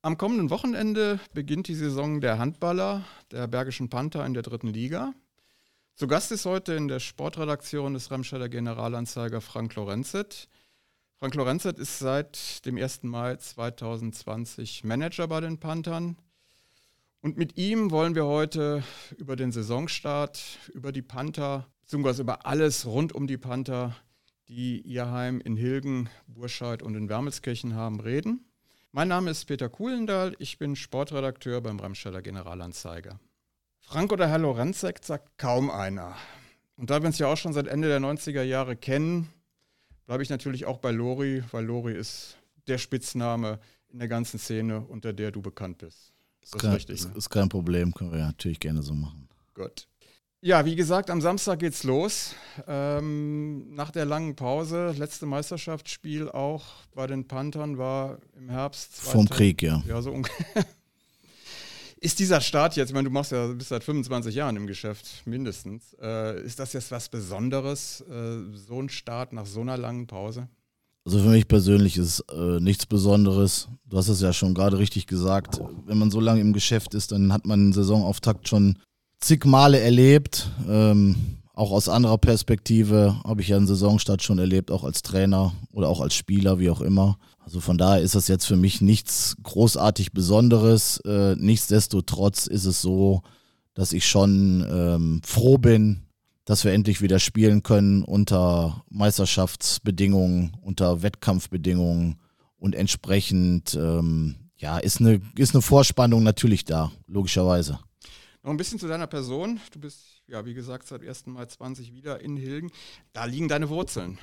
Am kommenden Wochenende beginnt die Saison der Handballer der Bergischen Panther in der dritten Liga. Zu Gast ist heute in der Sportredaktion des Remscheider Generalanzeiger Frank Lorenzet. Frank Lorenzet ist seit dem 1. Mai 2020 Manager bei den Panthern. Und mit ihm wollen wir heute über den Saisonstart, über die Panther, beziehungsweise über alles rund um die Panther, die ihr Heim in Hilgen, Burscheid und in Wermelskirchen haben, reden. Mein Name ist Peter Kuhlendahl, ich bin Sportredakteur beim Remscheider Generalanzeiger. Frank oder Herr Lorenzek sagt kaum einer. Und da wir uns ja auch schon seit Ende der 90er Jahre kennen, bleibe ich natürlich auch bei Lori, weil Lori ist der Spitzname in der ganzen Szene, unter der du bekannt bist. Ist das kein, richtig? Ne? Ist kein Problem, können wir ja natürlich gerne so machen. Gut. Ja, wie gesagt, am Samstag geht's los. Ähm, nach der langen Pause, letzte Meisterschaftsspiel auch bei den Panthern war im Herbst. Vom Krieg, ja. Ja, so ungefähr. Ist dieser Start jetzt, ich meine, du machst ja bis seit 25 Jahren im Geschäft, mindestens. Äh, ist das jetzt was Besonderes, äh, so ein Start nach so einer langen Pause? Also für mich persönlich ist äh, nichts Besonderes. Du hast es ja schon gerade richtig gesagt. Wenn man so lange im Geschäft ist, dann hat man einen Saisonauftakt schon zig Male erlebt. Ähm, auch aus anderer Perspektive habe ich ja einen Saisonstart schon erlebt, auch als Trainer oder auch als Spieler, wie auch immer. Also von daher ist das jetzt für mich nichts großartig Besonderes. Äh, nichtsdestotrotz ist es so, dass ich schon ähm, froh bin, dass wir endlich wieder spielen können unter Meisterschaftsbedingungen, unter Wettkampfbedingungen und entsprechend ähm, ja, ist eine, ist eine Vorspannung natürlich da, logischerweise. Noch ein bisschen zu deiner Person. Du bist, ja, wie gesagt, seit 1. Mai 20 wieder in Hilgen. Da liegen deine Wurzeln.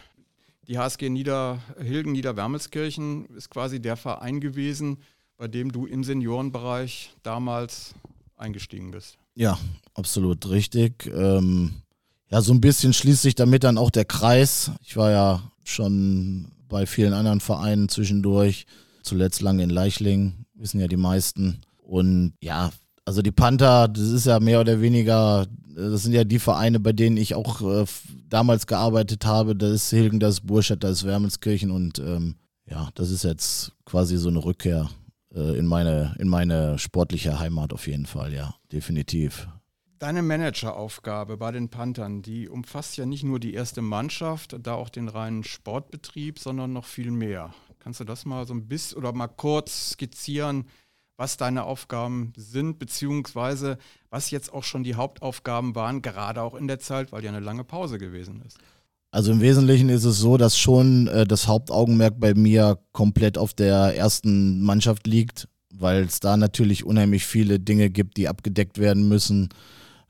Die HSG Nieder, Hilgen Niederwermelskirchen ist quasi der Verein gewesen, bei dem du im Seniorenbereich damals eingestiegen bist. Ja, absolut richtig. Ähm, ja, so ein bisschen schließt sich damit dann auch der Kreis. Ich war ja schon bei vielen anderen Vereinen zwischendurch, zuletzt lange in Leichling, wissen ja die meisten. Und ja, also die Panther, das ist ja mehr oder weniger, das sind ja die Vereine, bei denen ich auch äh, damals gearbeitet habe. Das ist Hilgen, das ist Burscheid, das ist Wermelskirchen und ähm, ja, das ist jetzt quasi so eine Rückkehr äh, in, meine, in meine sportliche Heimat auf jeden Fall, ja, definitiv. Deine Manageraufgabe bei den Panthern, die umfasst ja nicht nur die erste Mannschaft, da auch den reinen Sportbetrieb, sondern noch viel mehr. Kannst du das mal so ein bisschen oder mal kurz skizzieren, was deine Aufgaben sind, beziehungsweise was jetzt auch schon die Hauptaufgaben waren, gerade auch in der Zeit, weil ja eine lange Pause gewesen ist? Also im Wesentlichen ist es so, dass schon äh, das Hauptaugenmerk bei mir komplett auf der ersten Mannschaft liegt, weil es da natürlich unheimlich viele Dinge gibt, die abgedeckt werden müssen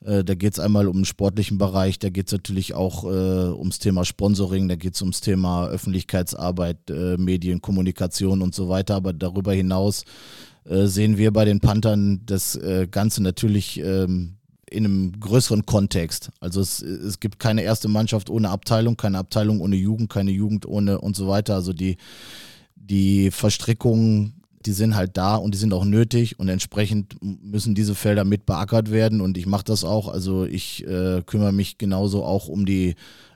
äh, da geht es einmal um den sportlichen Bereich, da geht es natürlich auch äh, ums Thema Sponsoring, da geht es ums Thema Öffentlichkeitsarbeit, äh, Medien, Kommunikation und so weiter. Aber darüber hinaus äh, sehen wir bei den Panthern das äh, Ganze natürlich ähm, in einem größeren Kontext. Also es, es gibt keine erste Mannschaft ohne Abteilung, keine Abteilung ohne Jugend, keine Jugend ohne und so weiter. Also die, die Verstrickung die sind halt da und die sind auch nötig und entsprechend müssen diese Felder mit beackert werden und ich mache das auch. Also ich äh, kümmere mich genauso auch um die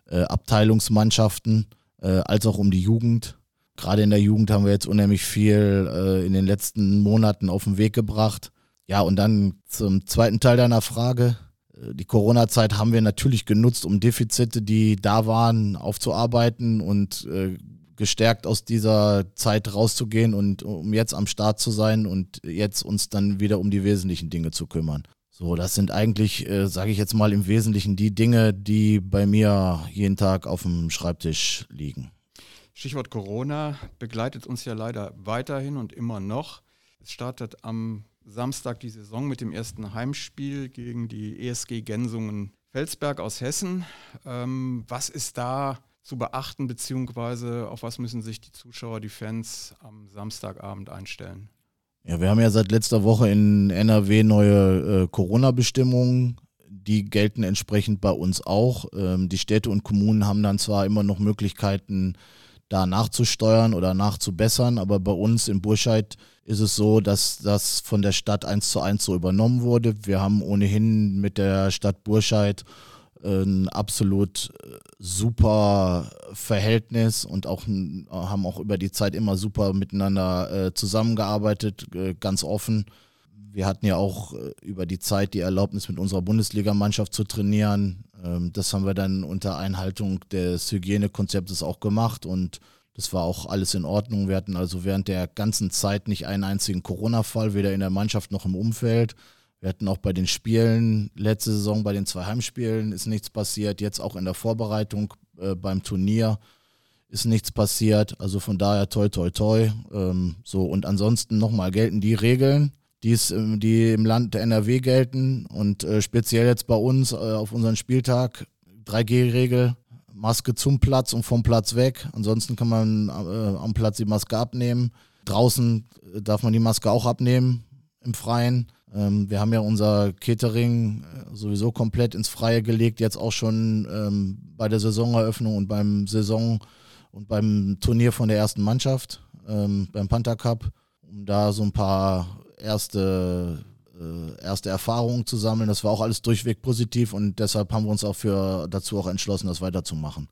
äh, Abteilungsmannschaften äh, als auch um die Jugend. Gerade in der Jugend haben wir jetzt unheimlich viel äh, in den letzten Monaten auf den Weg gebracht. Ja, und dann zum zweiten Teil deiner Frage. Äh, die Corona-Zeit haben wir natürlich genutzt, um Defizite, die da waren, aufzuarbeiten und äh, gestärkt aus dieser Zeit rauszugehen und um jetzt am Start zu sein und jetzt uns dann wieder um die wesentlichen Dinge zu kümmern. So, das sind eigentlich, äh, sage ich jetzt mal im Wesentlichen, die Dinge, die bei mir jeden Tag auf dem Schreibtisch liegen. Stichwort Corona begleitet uns ja leider weiterhin und immer noch. Es startet am Samstag die Saison mit dem ersten Heimspiel gegen die ESG Gensungen Felsberg aus Hessen. Ähm, was ist da zu beachten, beziehungsweise auf was müssen sich die Zuschauer, die Fans am Samstagabend einstellen? Ja, wir haben ja seit letzter Woche in NRW neue äh, Corona-Bestimmungen. Die gelten entsprechend bei uns auch. Ähm, die Städte und Kommunen haben dann zwar immer noch Möglichkeiten, da nachzusteuern oder nachzubessern, aber bei uns in Burscheid ist es so, dass das von der Stadt eins zu eins so übernommen wurde. Wir haben ohnehin mit der Stadt Burscheid ein absolut äh, super Verhältnis und auch haben auch über die Zeit immer super miteinander äh, zusammengearbeitet, äh, ganz offen. Wir hatten ja auch äh, über die Zeit die Erlaubnis, mit unserer Bundesligamannschaft zu trainieren. Ähm, das haben wir dann unter Einhaltung des Hygienekonzeptes auch gemacht und das war auch alles in Ordnung. Wir hatten also während der ganzen Zeit nicht einen einzigen Corona-Fall, weder in der Mannschaft noch im Umfeld. Wir hatten auch bei den Spielen, letzte Saison bei den zwei Heimspielen ist nichts passiert. Jetzt auch in der Vorbereitung äh, beim Turnier ist nichts passiert. Also von daher toi toi toi. Ähm, so und ansonsten nochmal gelten die Regeln, die, es, ähm, die im Land der NRW gelten und äh, speziell jetzt bei uns äh, auf unseren Spieltag 3G-Regel. Maske zum Platz und vom Platz weg. Ansonsten kann man äh, am Platz die Maske abnehmen. Draußen äh, darf man die Maske auch abnehmen im Freien. Ähm, wir haben ja unser Catering äh, sowieso komplett ins Freie gelegt, jetzt auch schon ähm, bei der Saisoneröffnung und beim Saison und beim Turnier von der ersten Mannschaft, ähm, beim Panther Cup, um da so ein paar erste, äh, erste Erfahrungen zu sammeln. Das war auch alles durchweg positiv und deshalb haben wir uns auch für, dazu auch entschlossen, das weiterzumachen.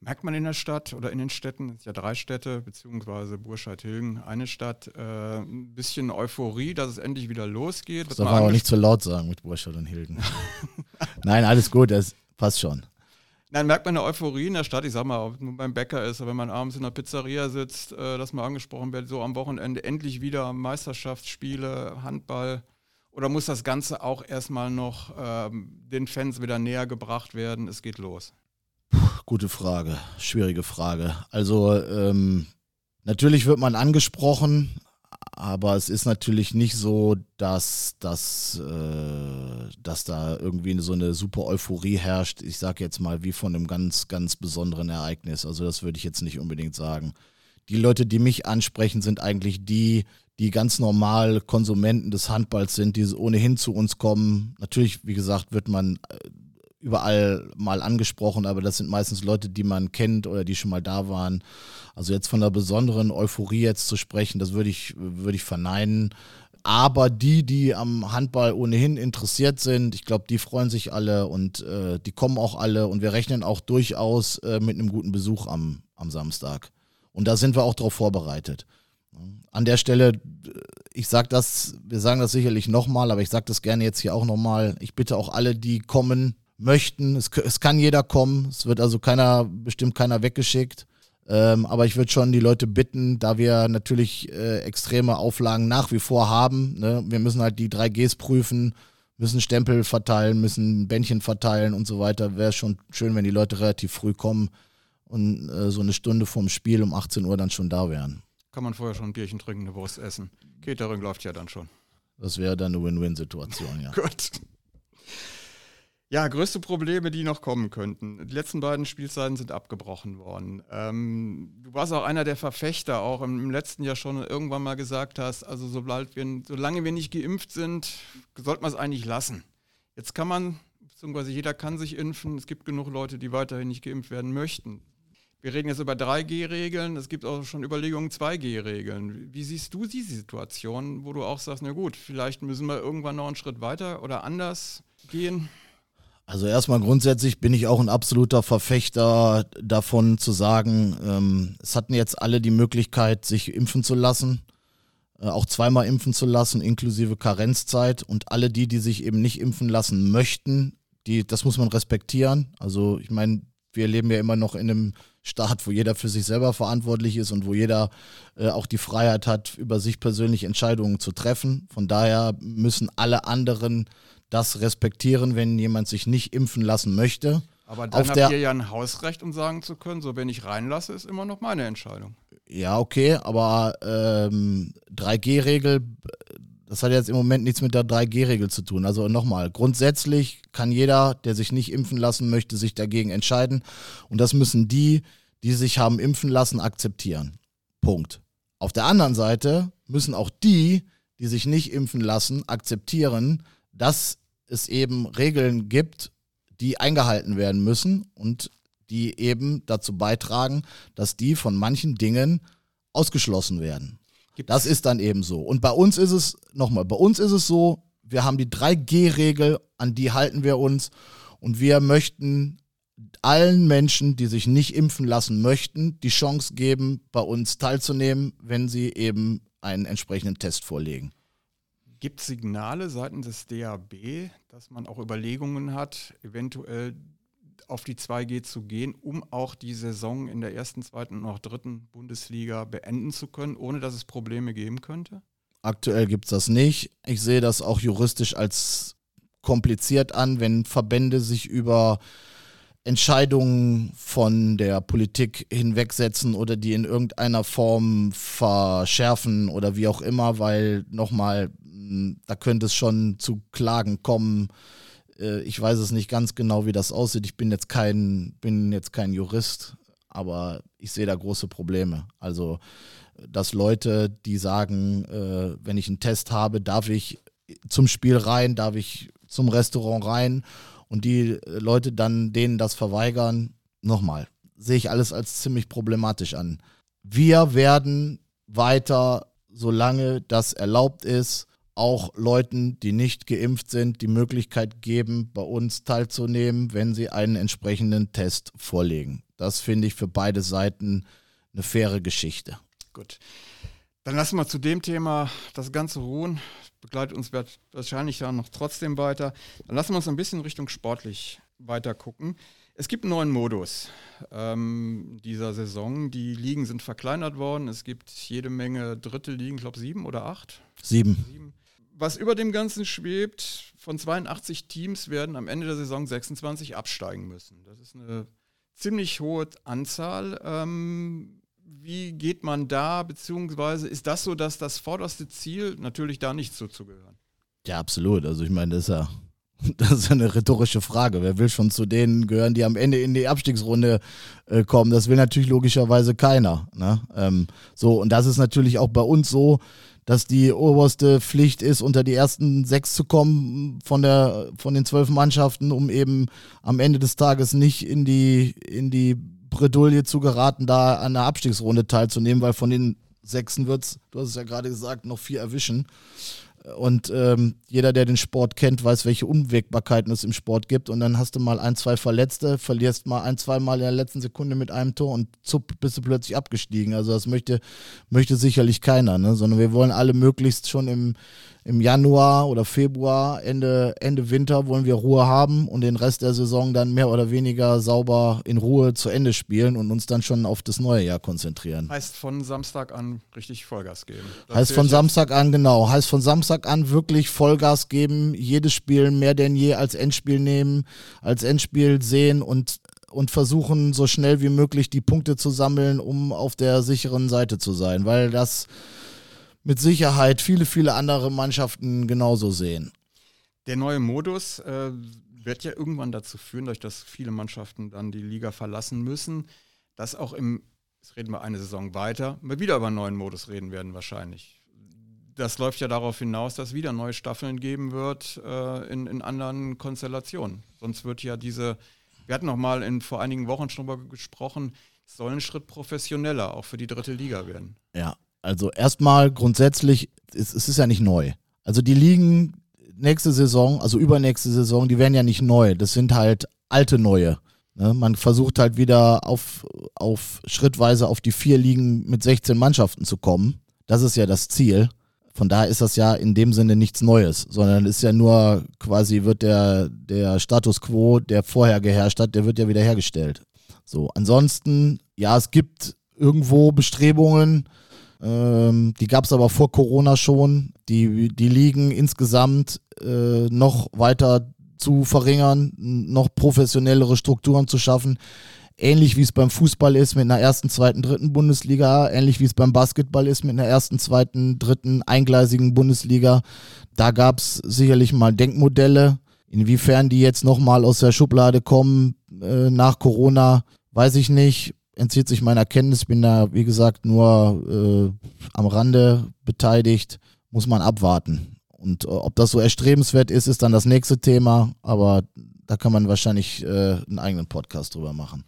Merkt man in der Stadt oder in den Städten, es sind ja drei Städte, beziehungsweise Burscheid-Hilgen, eine Stadt, äh, ein bisschen Euphorie, dass es endlich wieder losgeht. Das darf man aber nicht zu laut sagen mit Burscheid und Hilgen. Nein, alles gut, das passt schon. Nein, merkt man eine Euphorie in der Stadt, ich sag mal, ob man beim Bäcker ist wenn man abends in der Pizzeria sitzt, äh, dass man angesprochen wird, so am Wochenende endlich wieder Meisterschaftsspiele, Handball. Oder muss das Ganze auch erstmal noch ähm, den Fans wieder näher gebracht werden? Es geht los. Gute Frage, schwierige Frage. Also ähm, natürlich wird man angesprochen, aber es ist natürlich nicht so, dass, dass, äh, dass da irgendwie so eine super Euphorie herrscht. Ich sage jetzt mal wie von einem ganz, ganz besonderen Ereignis. Also das würde ich jetzt nicht unbedingt sagen. Die Leute, die mich ansprechen, sind eigentlich die, die ganz normal Konsumenten des Handballs sind, die ohnehin zu uns kommen. Natürlich, wie gesagt, wird man äh, überall mal angesprochen, aber das sind meistens Leute, die man kennt oder die schon mal da waren. Also jetzt von einer besonderen Euphorie jetzt zu sprechen, das würde ich, würde ich verneinen. Aber die, die am Handball ohnehin interessiert sind, ich glaube, die freuen sich alle und äh, die kommen auch alle und wir rechnen auch durchaus äh, mit einem guten Besuch am, am Samstag. Und da sind wir auch darauf vorbereitet. An der Stelle, ich sage das, wir sagen das sicherlich nochmal, aber ich sage das gerne jetzt hier auch nochmal. Ich bitte auch alle, die kommen, möchten. Es, es, kann jeder kommen. Es wird also keiner, bestimmt keiner weggeschickt. Ähm, aber ich würde schon die Leute bitten, da wir natürlich äh, extreme Auflagen nach wie vor haben. Ne? Wir müssen halt die 3Gs prüfen, müssen Stempel verteilen, müssen Bändchen verteilen und so weiter. Wäre schon schön, wenn die Leute relativ früh kommen und äh, so eine Stunde vorm Spiel um 18 Uhr dann schon da wären. Kann man vorher schon ein Bierchen trinken, eine Wurst essen. Catering läuft ja dann schon. Das wäre dann eine Win-Win-Situation, ja. Gut. Ja, größte Probleme, die noch kommen könnten. Die letzten beiden Spielzeiten sind abgebrochen worden. Ähm, du warst auch einer der Verfechter, auch im, letzten Jahr schon irgendwann mal gesagt hast, also sobald wir, solange wir nicht geimpft sind, sollte man es eigentlich lassen. Jetzt kann man, beziehungsweise jeder kann sich impfen. Es gibt genug Leute, die weiterhin nicht geimpft werden möchten. Wir reden jetzt über 3G-Regeln, es gibt auch schon Überlegungen 2G-Regeln. Wie siehst du diese Situation, wo du auch sagst, na gut, vielleicht müssen wir irgendwann noch einen Schritt weiter oder anders gehen? Also erstmal grundsätzlich bin ich auch ein absoluter Verfechter davon zu sagen, ähm, es hatten jetzt alle die Möglichkeit, sich impfen zu lassen, äh, auch zweimal impfen zu lassen, inklusive Karenzzeit. Und alle die, die sich eben nicht impfen lassen möchten, die, das muss man respektieren. Also ich meine, wir leben ja immer noch in einem Staat, wo jeder für sich selber verantwortlich ist und wo jeder äh, auch die Freiheit hat, über sich persönlich Entscheidungen zu treffen. Von daher müssen alle anderen das respektieren, wenn jemand sich nicht impfen lassen möchte. Aber dann Auf habt ihr ja ein Hausrecht, um sagen zu können, so wenn ich reinlasse, ist immer noch meine Entscheidung. Ja, okay, aber ähm, 3G-Regel, das hat jetzt im Moment nichts mit der 3G-Regel zu tun. Also nochmal, grundsätzlich kann jeder, der sich nicht impfen lassen möchte, sich dagegen entscheiden. Und das müssen die, die sich haben impfen lassen, akzeptieren. Punkt. Auf der anderen Seite müssen auch die, die sich nicht impfen lassen, akzeptieren, dass es eben Regeln gibt, die eingehalten werden müssen und die eben dazu beitragen, dass die von manchen Dingen ausgeschlossen werden. Gibt's? Das ist dann eben so. Und bei uns ist es, nochmal, bei uns ist es so, wir haben die 3G-Regel, an die halten wir uns. Und wir möchten allen Menschen, die sich nicht impfen lassen möchten, die Chance geben, bei uns teilzunehmen, wenn sie eben einen entsprechenden Test vorlegen. Gibt es Signale seitens des DAB, dass man auch Überlegungen hat, eventuell auf die 2G zu gehen, um auch die Saison in der ersten, zweiten und auch dritten Bundesliga beenden zu können, ohne dass es Probleme geben könnte? Aktuell gibt es das nicht. Ich sehe das auch juristisch als kompliziert an, wenn Verbände sich über Entscheidungen von der Politik hinwegsetzen oder die in irgendeiner Form verschärfen oder wie auch immer, weil nochmal, hm, da könnte es schon zu Klagen kommen. Äh, ich weiß es nicht ganz genau, wie das aussieht. Ich bin jetzt kein, bin jetzt kein Jurist, aber ich sehe da große Probleme. Also, dass Leute, die sagen, äh, wenn ich einen Test habe, darf ich zum Spiel rein, darf ich zum Restaurant rein und die äh, Leute dann denen das verweigern, nochmal, sehe ich alles als ziemlich problematisch an. Wir werden weiter, solange das erlaubt ist, auch Leuten, die nicht geimpft sind, die Möglichkeit geben, bei uns teilzunehmen, wenn sie einen entsprechenden Test vorlegen. Das finde ich für beide Seiten eine faire Geschichte. Gut. Dann lassen wir zu dem Thema das Ganze ruhen begleitet uns wahrscheinlich ja noch trotzdem weiter. Dann lassen wir uns ein bisschen Richtung sportlich weiter gucken. Es gibt einen neuen Modus ähm, dieser Saison. Die Ligen sind verkleinert worden. Es gibt jede Menge Drittelligen, ich glaube sieben oder acht. Sieben. sieben. Was über dem Ganzen schwebt, von 82 Teams werden am Ende der Saison 26 absteigen müssen. Das ist eine ziemlich hohe Anzahl. Ähm, wie geht man da, beziehungsweise ist das so, dass das vorderste Ziel natürlich da nicht so zugehören? Ja, absolut. Also ich meine, das ist ja, das ist eine rhetorische Frage. Wer will schon zu denen gehören, die am Ende in die Abstiegsrunde äh, kommen? Das will natürlich logischerweise keiner. Ne? Ähm, so, und das ist natürlich auch bei uns so, dass die oberste Pflicht ist, unter die ersten sechs zu kommen von, der, von den zwölf Mannschaften, um eben am Ende des Tages nicht in die, in die Bredouille zu geraten, da an der Abstiegsrunde teilzunehmen, weil von den Sechsen wird es, du hast es ja gerade gesagt, noch vier erwischen. Und ähm, jeder, der den Sport kennt, weiß, welche Unwägbarkeiten es im Sport gibt. Und dann hast du mal ein, zwei Verletzte, verlierst mal ein, zwei Mal in der letzten Sekunde mit einem Tor und zupp, bist du plötzlich abgestiegen. Also das möchte, möchte sicherlich keiner, ne? sondern wir wollen alle möglichst schon im, im Januar oder Februar, Ende, Ende Winter wollen wir Ruhe haben und den Rest der Saison dann mehr oder weniger sauber in Ruhe zu Ende spielen und uns dann schon auf das neue Jahr konzentrieren. Heißt von Samstag an richtig Vollgas geben. Das heißt von Samstag an, genau. Heißt von Samstag an wirklich Vollgas geben, jedes Spiel mehr denn je als Endspiel nehmen, als Endspiel sehen und und versuchen so schnell wie möglich die Punkte zu sammeln, um auf der sicheren Seite zu sein, weil das mit Sicherheit viele, viele andere Mannschaften genauso sehen. Der neue Modus äh, wird ja irgendwann dazu führen, dass viele Mannschaften dann die Liga verlassen müssen, dass auch im, jetzt reden wir eine Saison weiter, wir wieder über einen neuen Modus reden werden wahrscheinlich. Das läuft ja darauf hinaus, dass wieder neue Staffeln geben wird äh, in, in anderen Konstellationen. Sonst wird ja diese, wir hatten noch mal in, vor einigen Wochen schon darüber gesprochen, soll ein Schritt professioneller auch für die dritte Liga werden. Ja, also erstmal grundsätzlich, es, es ist ja nicht neu. Also die Ligen nächste Saison, also übernächste Saison, die werden ja nicht neu. Das sind halt alte neue. Ne? Man versucht halt wieder auf, auf schrittweise auf die vier Ligen mit 16 Mannschaften zu kommen. Das ist ja das Ziel. Von daher ist das ja in dem Sinne nichts Neues, sondern ist ja nur quasi wird der, der Status quo, der vorher geherrscht hat, der wird ja wieder hergestellt. So, ansonsten, ja, es gibt irgendwo Bestrebungen, ähm, die gab es aber vor Corona schon. Die, die Ligen insgesamt äh, noch weiter zu verringern, noch professionellere Strukturen zu schaffen. Ähnlich wie es beim Fußball ist mit einer ersten, zweiten, dritten Bundesliga, ähnlich wie es beim Basketball ist mit einer ersten, zweiten, dritten eingleisigen Bundesliga. Da gab es sicherlich mal Denkmodelle. Inwiefern die jetzt nochmal aus der Schublade kommen äh, nach Corona, weiß ich nicht entzieht sich meiner Kenntnis, bin da, wie gesagt, nur äh, am Rande beteiligt, muss man abwarten. Und äh, ob das so erstrebenswert ist, ist dann das nächste Thema, aber da kann man wahrscheinlich äh, einen eigenen Podcast drüber machen.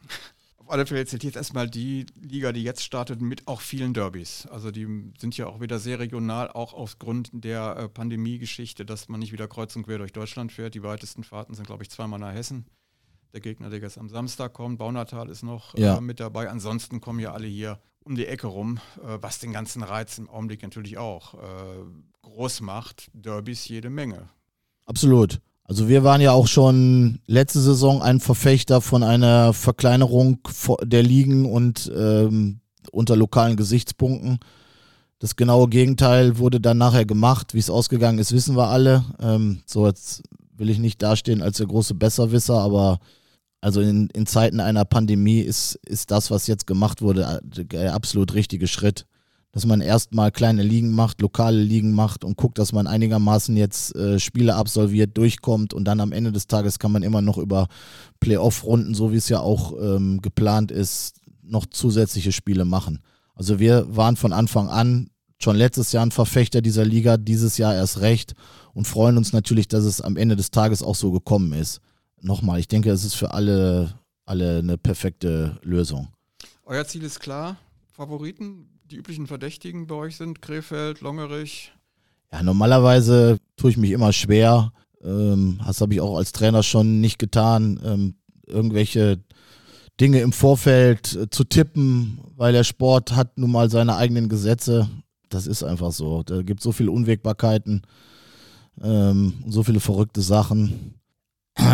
Auf alle Fälle zählt jetzt erstmal die Liga, die jetzt startet, mit auch vielen Derbys. Also die sind ja auch wieder sehr regional, auch aufgrund der äh, Pandemie-Geschichte, dass man nicht wieder kreuz und quer durch Deutschland fährt. Die weitesten Fahrten sind, glaube ich, zweimal nach Hessen. der Gegner, der jetzt am Samstag kommt. Baunatal ist noch Ja. äh, mit dabei. Ansonsten kommen ja alle hier um die Ecke rum, äh, was den ganzen Reiz im Augenblick natürlich auch äh, groß macht. Derbys jede Menge. Absolut. Also wir waren ja auch schon letzte Saison ein Verfechter von einer Verkleinerung der Ligen und ähm, unter lokalen Gesichtspunkten. Das genaue Gegenteil wurde dann nachher gemacht. Wie es ausgegangen ist, wissen wir alle. Ähm, so jetzt will ich nicht dastehen als der große Besserwisser, aber also in, in Zeiten einer Pandemie ist, ist das, was jetzt gemacht wurde, der absolut richtige Schritt dass man erstmal kleine Ligen macht, lokale Ligen macht und guckt, dass man einigermaßen jetzt äh, Spiele absolviert, durchkommt und dann am Ende des Tages kann man immer noch über Playoff-Runden, so wie es ja auch ähm, geplant ist, noch zusätzliche Spiele machen. Also wir waren von Anfang an schon letztes Jahr ein Verfechter dieser Liga, dieses Jahr erst recht und freuen uns natürlich, dass es am Ende des Tages auch so gekommen ist. Nochmal, ich denke, es ist für alle, alle eine perfekte Lösung. Euer Ziel ist klar. Favoriten, die üblichen Verdächtigen bei euch sind Krefeld, Longerich. Ja, normalerweise tue ich mich immer schwer. Ähm, das habe ich auch als Trainer schon nicht getan, ähm, irgendwelche Dinge im Vorfeld äh, zu tippen, weil der Sport hat nun mal seine eigenen Gesetze. Das ist einfach so. Da gibt so viele Unwägbarkeiten, ähm, so viele verrückte Sachen.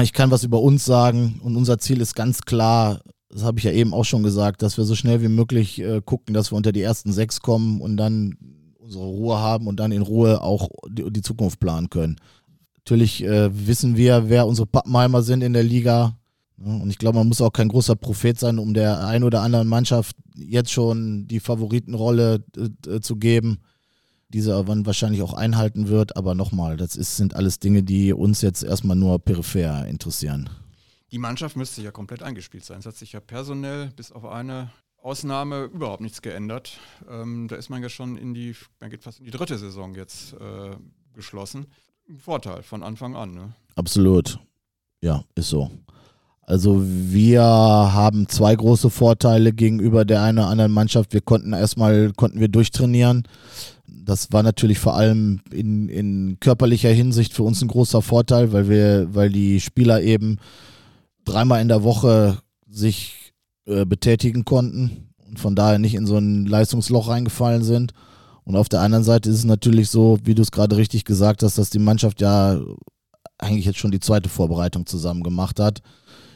Ich kann was über uns sagen und unser Ziel ist ganz klar, das habe ich ja eben auch schon gesagt, dass wir so schnell wie möglich äh, gucken, dass wir unter die ersten sechs kommen und dann unsere Ruhe haben und dann in Ruhe auch die, die Zukunft planen können. Natürlich äh, wissen wir, wer unsere Pappenheimer sind in der Liga. Und ich glaube, man muss auch kein großer Prophet sein, um der ein oder anderen Mannschaft jetzt schon die Favoritenrolle äh, zu geben, diese man wahrscheinlich auch einhalten wird. Aber nochmal, das ist, sind alles Dinge, die uns jetzt erstmal nur peripher interessieren. Die Mannschaft müsste ja komplett eingespielt sein. Es hat sich ja personell bis auf eine Ausnahme überhaupt nichts geändert. Ähm, da ist man ja schon in die, man geht fast in die dritte Saison jetzt äh, geschlossen. Vorteil von Anfang an. Ne? Absolut. Ja, ist so. Also wir haben zwei große Vorteile gegenüber der einen oder anderen Mannschaft. Wir konnten erstmal, konnten wir durchtrainieren. Das war natürlich vor allem in, in körperlicher Hinsicht für uns ein großer Vorteil, weil wir, weil die Spieler eben dreimal in der Woche sich äh, betätigen konnten und von daher nicht in so ein Leistungsloch reingefallen sind. Und auf der anderen Seite ist es natürlich so, wie du es gerade richtig gesagt hast, dass die Mannschaft ja eigentlich jetzt schon die zweite Vorbereitung zusammen gemacht hat,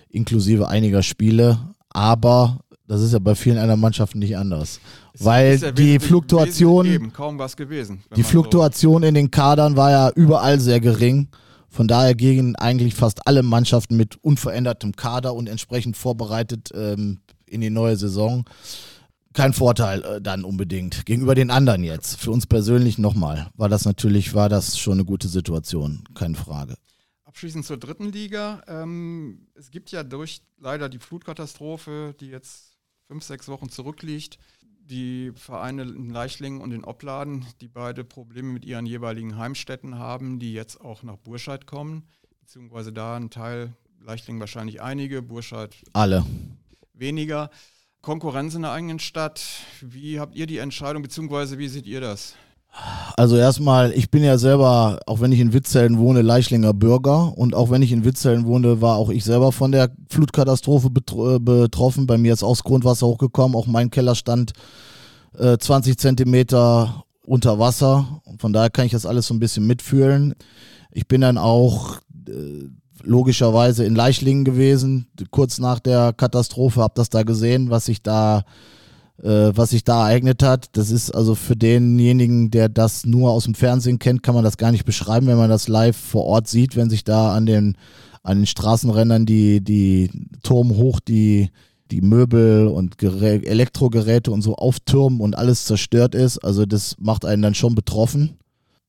inklusive einiger Spiele. Aber das ist ja bei vielen anderen Mannschaften nicht anders. Es Weil ja die Fluktuation, Eben, kaum was gewesen. die Fluktuation in den Kadern war ja überall sehr gering. Von daher gingen eigentlich fast alle Mannschaften mit unverändertem Kader und entsprechend vorbereitet ähm, in die neue Saison. Kein Vorteil äh, dann unbedingt gegenüber den anderen jetzt. Für uns persönlich nochmal war das natürlich war das schon eine gute Situation, keine Frage. Abschließend zur dritten Liga. Ähm, es gibt ja durch leider die Flutkatastrophe, die jetzt fünf, sechs Wochen zurückliegt, die Vereine in Leichlingen und in Opladen, die beide Probleme mit ihren jeweiligen Heimstätten haben, die jetzt auch nach Burscheid kommen, beziehungsweise da ein Teil, Leichlingen wahrscheinlich einige, Burscheid Alle. weniger. Konkurrenz in der eigenen Stadt. Wie habt ihr die Entscheidung, beziehungsweise wie seht ihr das? Also erstmal, ich bin ja selber, auch wenn ich in Witzellen wohne, Leichlinger Bürger und auch wenn ich in Witzellen wohne, war auch ich selber von der Flutkatastrophe äh, betroffen. Bei mir ist auch das Grundwasser hochgekommen, auch mein Keller stand äh, 20 Zentimeter unter Wasser. Von daher kann ich das alles so ein bisschen mitfühlen. Ich bin dann auch äh, logischerweise in Leichlingen gewesen, kurz nach der Katastrophe, habe das da gesehen, was sich da was sich da ereignet hat. Das ist also für denjenigen, der das nur aus dem Fernsehen kennt, kann man das gar nicht beschreiben, wenn man das live vor Ort sieht, wenn sich da an den, an den Straßenrändern die, die Turm hoch, die, die Möbel und Gerä Elektrogeräte und so auftürmen und alles zerstört ist. Also das macht einen dann schon betroffen.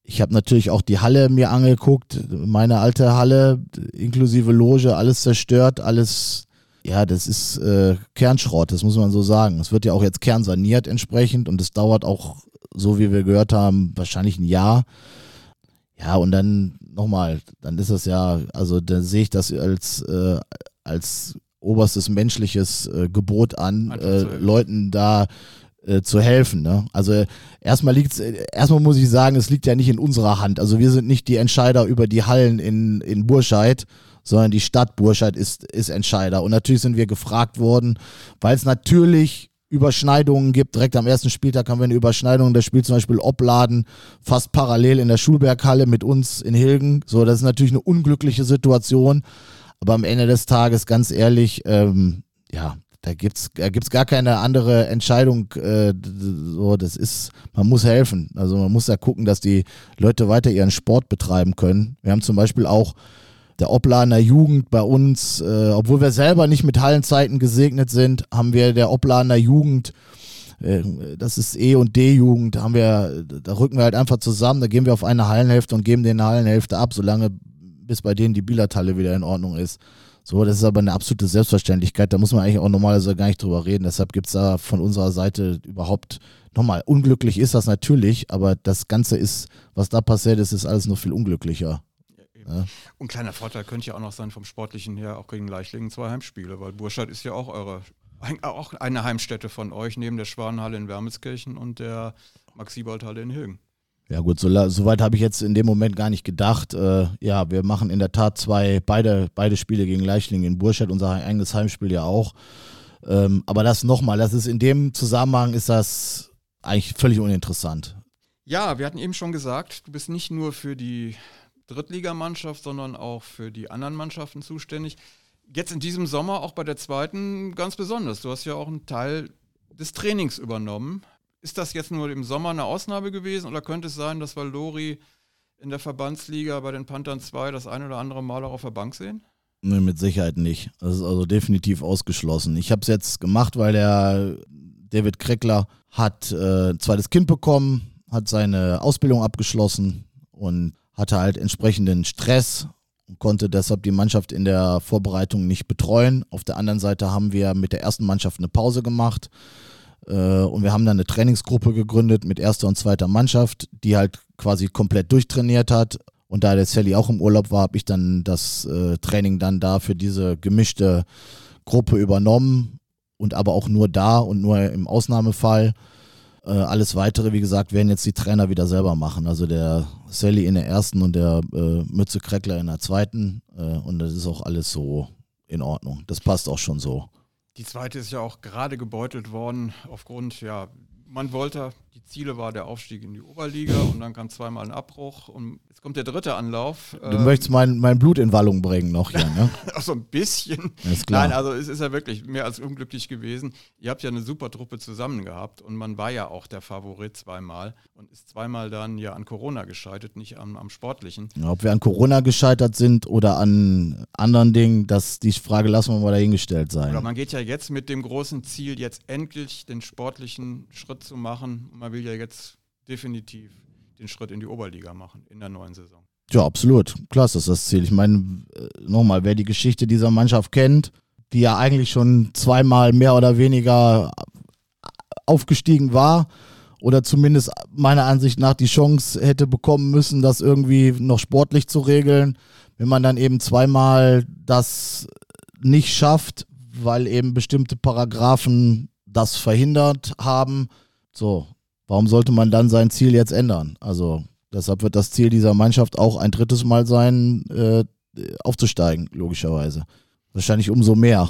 Ich habe natürlich auch die Halle mir angeguckt, meine alte Halle, inklusive Loge, alles zerstört, alles ja, das ist äh, Kernschrott, das muss man so sagen. Es wird ja auch jetzt kernsaniert entsprechend und es dauert auch, so wie wir gehört haben, wahrscheinlich ein Jahr. Ja, und dann nochmal, dann ist das ja, also da sehe ich das als, äh, als oberstes menschliches äh, Gebot an, äh. Leuten da äh, zu helfen. Ne? Also erstmal liegt's, erstmal muss ich sagen, es liegt ja nicht in unserer Hand. Also wir sind nicht die Entscheider über die Hallen in, in Burscheid, sondern die Stadt Burscheid ist, ist Entscheider. Und natürlich sind wir gefragt worden, weil es natürlich Überschneidungen gibt. Direkt am ersten Spieltag haben wir eine Überschneidung. Da spielt zum Beispiel Opladen fast parallel in der Schulberghalle mit uns in Hilgen. So, das ist natürlich eine unglückliche Situation. Aber am Ende des Tages, ganz ehrlich, ähm, ja, da gibt's, da gibt's gar keine andere Entscheidung. Äh, so, das ist, man muss helfen. Also man muss da gucken, dass die Leute weiter ihren Sport betreiben können. Wir haben zum Beispiel auch der Oplaner Jugend bei uns, äh, obwohl wir selber nicht mit Hallenzeiten gesegnet sind, haben wir der Oplaner Jugend, äh, das ist E und D-Jugend, haben wir, da rücken wir halt einfach zusammen, da gehen wir auf eine Hallenhälfte und geben eine Hallenhälfte ab, solange bis bei denen die Billardhalle wieder in Ordnung ist. So, das ist aber eine absolute Selbstverständlichkeit. Da muss man eigentlich auch normalerweise gar nicht drüber reden. Deshalb gibt es da von unserer Seite überhaupt, nochmal, unglücklich ist das natürlich, aber das Ganze ist, was da passiert ist, ist alles noch viel unglücklicher. Ja. Und kleiner Vorteil könnte ja auch noch sein vom Sportlichen her, auch gegen Leichlingen zwei Heimspiele, weil Burscheid ist ja auch eure, auch eine Heimstätte von euch, neben der Schwanenhalle in Wermelskirchen und der Max-Siebold-Halle in Hilgen. Ja gut, so, so weit habe ich jetzt in dem Moment gar nicht gedacht. Äh, ja, wir machen in der Tat zwei, beide, beide Spiele gegen Leichling in Burscheid, unser eigenes Heimspiel ja auch. Ähm, aber das nochmal, das ist in dem Zusammenhang ist das eigentlich völlig uninteressant. Ja, wir hatten eben schon gesagt, du bist nicht nur für die Drittligamannschaft, sondern auch für die anderen Mannschaften zuständig. Jetzt in diesem Sommer auch bei der zweiten ganz besonders. Du hast ja auch einen Teil des Trainings übernommen. Ist das jetzt nur im Sommer eine Ausnahme gewesen oder könnte es sein, dass wir Lori in der Verbandsliga bei den Panthern 2 das ein oder andere Mal auch auf der Bank sehen? Nee, mit Sicherheit nicht. Das ist also definitiv ausgeschlossen. Ich habe es jetzt gemacht, weil der David Kreckler hat äh, ein zweites Kind bekommen, hat seine Ausbildung abgeschlossen und hatte halt entsprechenden Stress und konnte deshalb die Mannschaft in der Vorbereitung nicht betreuen. Auf der anderen Seite haben wir mit der ersten Mannschaft eine Pause gemacht. Äh, und wir haben dann eine Trainingsgruppe gegründet mit erster und zweiter Mannschaft, die halt quasi komplett durchtrainiert hat. Und da der Sally auch im Urlaub war, habe ich dann das äh, Training dann da für diese gemischte Gruppe übernommen und aber auch nur da und nur im Ausnahmefall. Äh, alles weitere, wie gesagt, werden jetzt die Trainer wieder selber machen. Also der Sally in der ersten und der äh, Mütze Kreckler in der zweiten. Äh, und das ist auch alles so in Ordnung. Das passt auch schon so. Die zweite ist ja auch gerade gebeutelt worden aufgrund, ja, man wollte, Ziele war der Aufstieg in die Oberliga und dann kam zweimal ein Abbruch und jetzt kommt der dritte Anlauf. Du ähm, möchtest mein, mein Blut in Wallung bringen noch hier, ne? So ein bisschen. Nein, also es ist ja wirklich mehr als unglücklich gewesen. Ihr habt ja eine super Truppe zusammen gehabt und man war ja auch der Favorit zweimal und ist zweimal dann ja an Corona gescheitert, nicht am, am Sportlichen. Ja, ob wir an Corona gescheitert sind oder an anderen Dingen, das, die Frage lassen wir mal dahingestellt sein. Oder man geht ja jetzt mit dem großen Ziel, jetzt endlich den sportlichen Schritt zu machen. Man will ja jetzt definitiv den Schritt in die Oberliga machen in der neuen Saison. Ja, absolut. Klasse ist das Ziel. Ich meine, äh, nochmal, wer die Geschichte dieser Mannschaft kennt, die ja eigentlich schon zweimal mehr oder weniger aufgestiegen war oder zumindest meiner Ansicht nach die Chance hätte bekommen müssen, das irgendwie noch sportlich zu regeln, wenn man dann eben zweimal das nicht schafft, weil eben bestimmte Paragraphen das verhindert haben, so, warum sollte man dann sein Ziel jetzt ändern? Also deshalb wird das Ziel dieser Mannschaft auch ein drittes Mal sein, äh, aufzusteigen, logischerweise. Wahrscheinlich umso mehr.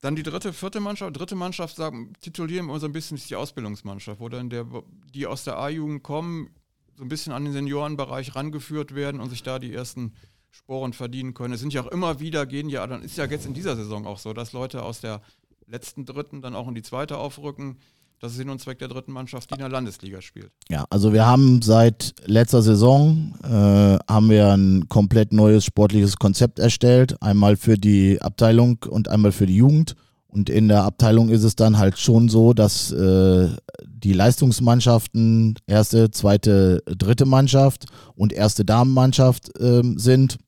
Dann die dritte, vierte Mannschaft, dritte Mannschaft sagen, titulieren wir so ein bisschen die Ausbildungsmannschaft, wo dann der, die aus der A-Jugend kommen, so ein bisschen an den Seniorenbereich rangeführt werden und sich da die ersten Sporen verdienen können. Es sind ja auch immer wieder, gehen ja, dann ist ja jetzt in dieser Saison auch so, dass Leute aus der letzten dritten dann auch in die zweite aufrücken. Das ist Sinn und Zweck der dritten Mannschaft, die in der Landesliga spielt. Ja, also wir haben seit letzter Saison äh, haben wir ein komplett neues sportliches Konzept erstellt. Einmal für die Abteilung und einmal für die Jugend. Und in der Abteilung ist es dann halt schon so, dass äh, die Leistungsmannschaften erste, zweite, dritte Mannschaft und erste Damenmannschaft äh, sind.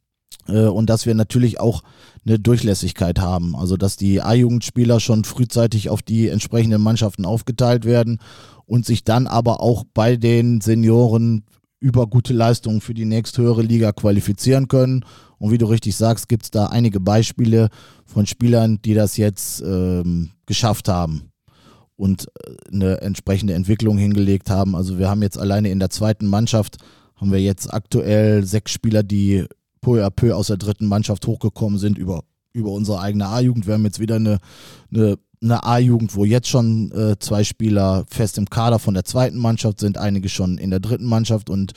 Äh, und dass wir natürlich auch eine Durchlässigkeit haben. Also dass die A-Jugendspieler schon frühzeitig auf die entsprechenden Mannschaften aufgeteilt werden und sich dann aber auch bei den Senioren über gute Leistungen für die nächsthöhere Liga qualifizieren können. Und wie du richtig sagst, gibt es da einige Beispiele von Spielern, die das jetzt ähm, geschafft haben und äh, eine entsprechende Entwicklung hingelegt haben. Also wir haben jetzt alleine in der zweiten Mannschaft haben wir jetzt aktuell sechs Spieler, die peu à peu aus der dritten Mannschaft hochgekommen sind über, über unsere eigene A-Jugend. Wir haben jetzt wieder eine, eine, eine A-Jugend, wo jetzt schon äh, zwei Spieler fest im Kader von der zweiten Mannschaft sind, einige schon in der dritten Mannschaft und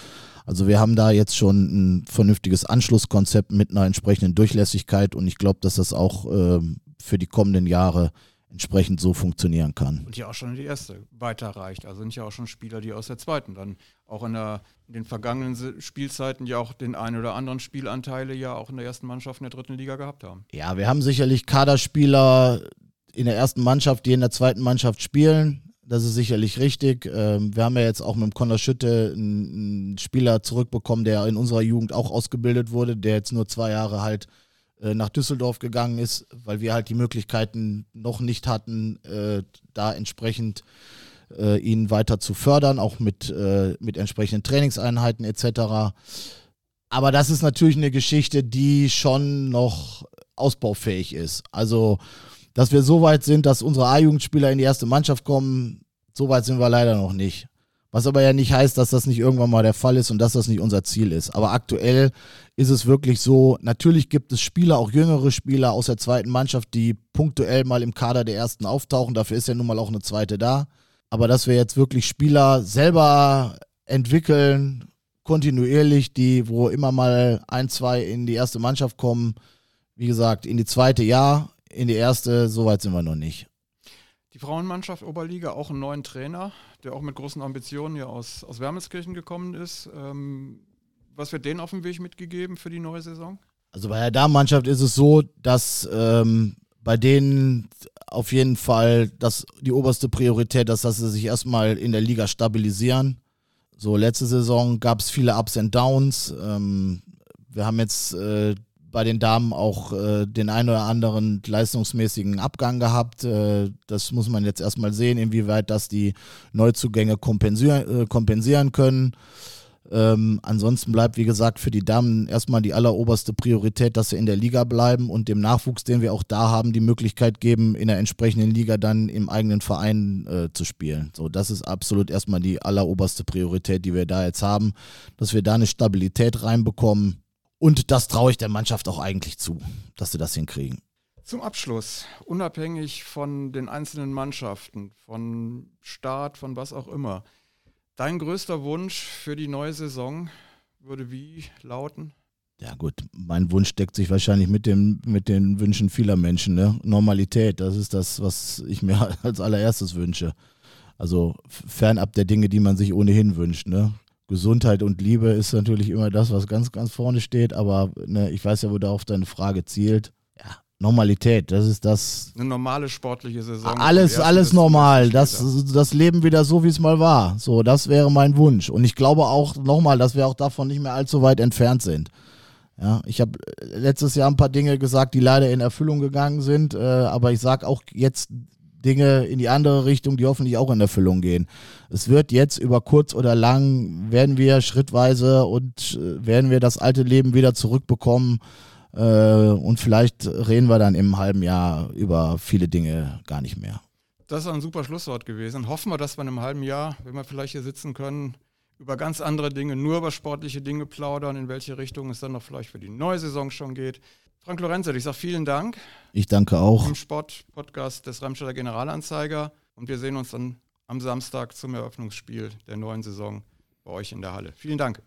also wir haben da jetzt schon ein vernünftiges Anschlusskonzept mit einer entsprechenden Durchlässigkeit und ich glaube, dass das auch äh, für die kommenden Jahre entsprechend so funktionieren kann. Und ja auch schon in die erste weiterreicht. Also sind ja auch schon Spieler, die aus der zweiten dann auch in, der, in den vergangenen Spielzeiten ja auch den einen oder anderen Spielanteile ja auch in der ersten Mannschaft in der dritten Liga gehabt haben. Ja, wir haben sicherlich Kaderspieler in der ersten Mannschaft, die in der zweiten Mannschaft spielen. Das ist sicherlich richtig. Ähm, wir haben ja jetzt auch mit dem Conor Schütte einen Spieler zurückbekommen, der in unserer Jugend auch ausgebildet wurde, der jetzt nur zwei Jahre halt nach Düsseldorf gegangen ist, weil wir halt die Möglichkeiten noch nicht hatten, äh, da entsprechend äh, ihn weiter zu fördern, auch mit, äh, mit entsprechenden Trainingseinheiten etc. Aber das ist natürlich eine Geschichte, die schon noch ausbaufähig ist. Also, dass wir so weit sind, dass unsere A-Jugendspieler in die erste Mannschaft kommen, so weit sind wir leider noch nicht. Was aber ja nicht heißt, dass das nicht irgendwann mal der Fall ist und dass das nicht unser Ziel ist. Aber aktuell ist es wirklich so, natürlich gibt es Spieler, auch jüngere Spieler aus der zweiten Mannschaft, die punktuell mal im Kader der ersten auftauchen. Dafür ist ja nun mal auch eine zweite da. Aber dass wir jetzt wirklich Spieler selber entwickeln, kontinuierlich, die, wo immer mal ein, zwei in die erste Mannschaft kommen, wie gesagt, in die zweite ja, in die erste, so weit sind wir noch nicht. Frauenmannschaft Oberliga auch einen neuen Trainer, der auch mit großen Ambitionen ja aus, aus Wermelskirchen gekommen ist. Ähm, was wird denen auf dem Weg mitgegeben für die neue Saison? Also bei der Damenmannschaft ist es so, dass ähm, bei denen auf jeden Fall das, die oberste Priorität ist, dass sie sich erstmal in der Liga stabilisieren. So, letzte Saison gab es viele Ups und Downs. Ähm, wir haben jetzt äh, bei den Damen auch äh, den einen oder anderen leistungsmäßigen Abgang gehabt. Äh, das muss man jetzt erstmal sehen, inwieweit das die Neuzugänge kompensieren, äh, kompensieren können. Ähm, ansonsten bleibt, wie gesagt, für die Damen erstmal die alleroberste Priorität, dass sie in der Liga bleiben und dem Nachwuchs, den wir auch da haben, die Möglichkeit geben, in der entsprechenden Liga dann im eigenen Verein äh, zu spielen. So, das ist absolut erstmal die alleroberste Priorität, die wir da jetzt haben, dass wir da eine Stabilität reinbekommen und das traue ich der Mannschaft auch eigentlich zu, dass sie das hinkriegen. Zum Abschluss, unabhängig von den einzelnen Mannschaften, von Start, von was auch immer, dein größter Wunsch für die neue Saison würde wie lauten? Ja gut, mein Wunsch deckt sich wahrscheinlich mit, dem, mit den Wünschen vieler Menschen. Ne? Normalität, das ist das, was ich mir als allererstes wünsche. Also fernab der Dinge, die man sich ohnehin wünscht. Ne? Gesundheit und Liebe ist natürlich immer das, was ganz, ganz vorne steht, aber ne, ich weiß ja, wo darauf deine Frage zielt. Ja, Normalität, das ist das. Eine normale sportliche Saison. Alles, alles normal. Das, das Leben wieder so, wie es mal war. So, das wäre mein Wunsch. Und ich glaube auch nochmal, dass wir auch davon nicht mehr allzu weit entfernt sind. Ja, ich habe letztes Jahr ein paar Dinge gesagt, die leider in Erfüllung gegangen sind, äh, aber ich sage auch jetzt Dinge in die andere Richtung, die hoffentlich auch in Erfüllung gehen. Es wird jetzt über kurz oder lang, werden wir schrittweise und äh, werden wir das alte Leben wieder zurückbekommen. Äh, und vielleicht reden wir dann im halben Jahr über viele Dinge gar nicht mehr. Das ist ein super Schlusswort gewesen. Hoffen wir, dass wir in einem halben Jahr, wenn wir vielleicht hier sitzen können, über ganz andere Dinge, nur über sportliche Dinge plaudern, in welche Richtung es dann noch vielleicht für die neue Saison schon geht. Frank Lorenzo, ich sage vielen Dank. Ich danke auch. Im Sportpodcast des Remstedter Generalanzeiger. Und wir sehen uns dann am Samstag zum Eröffnungsspiel der neuen Saison bei euch in der Halle. Vielen Dank.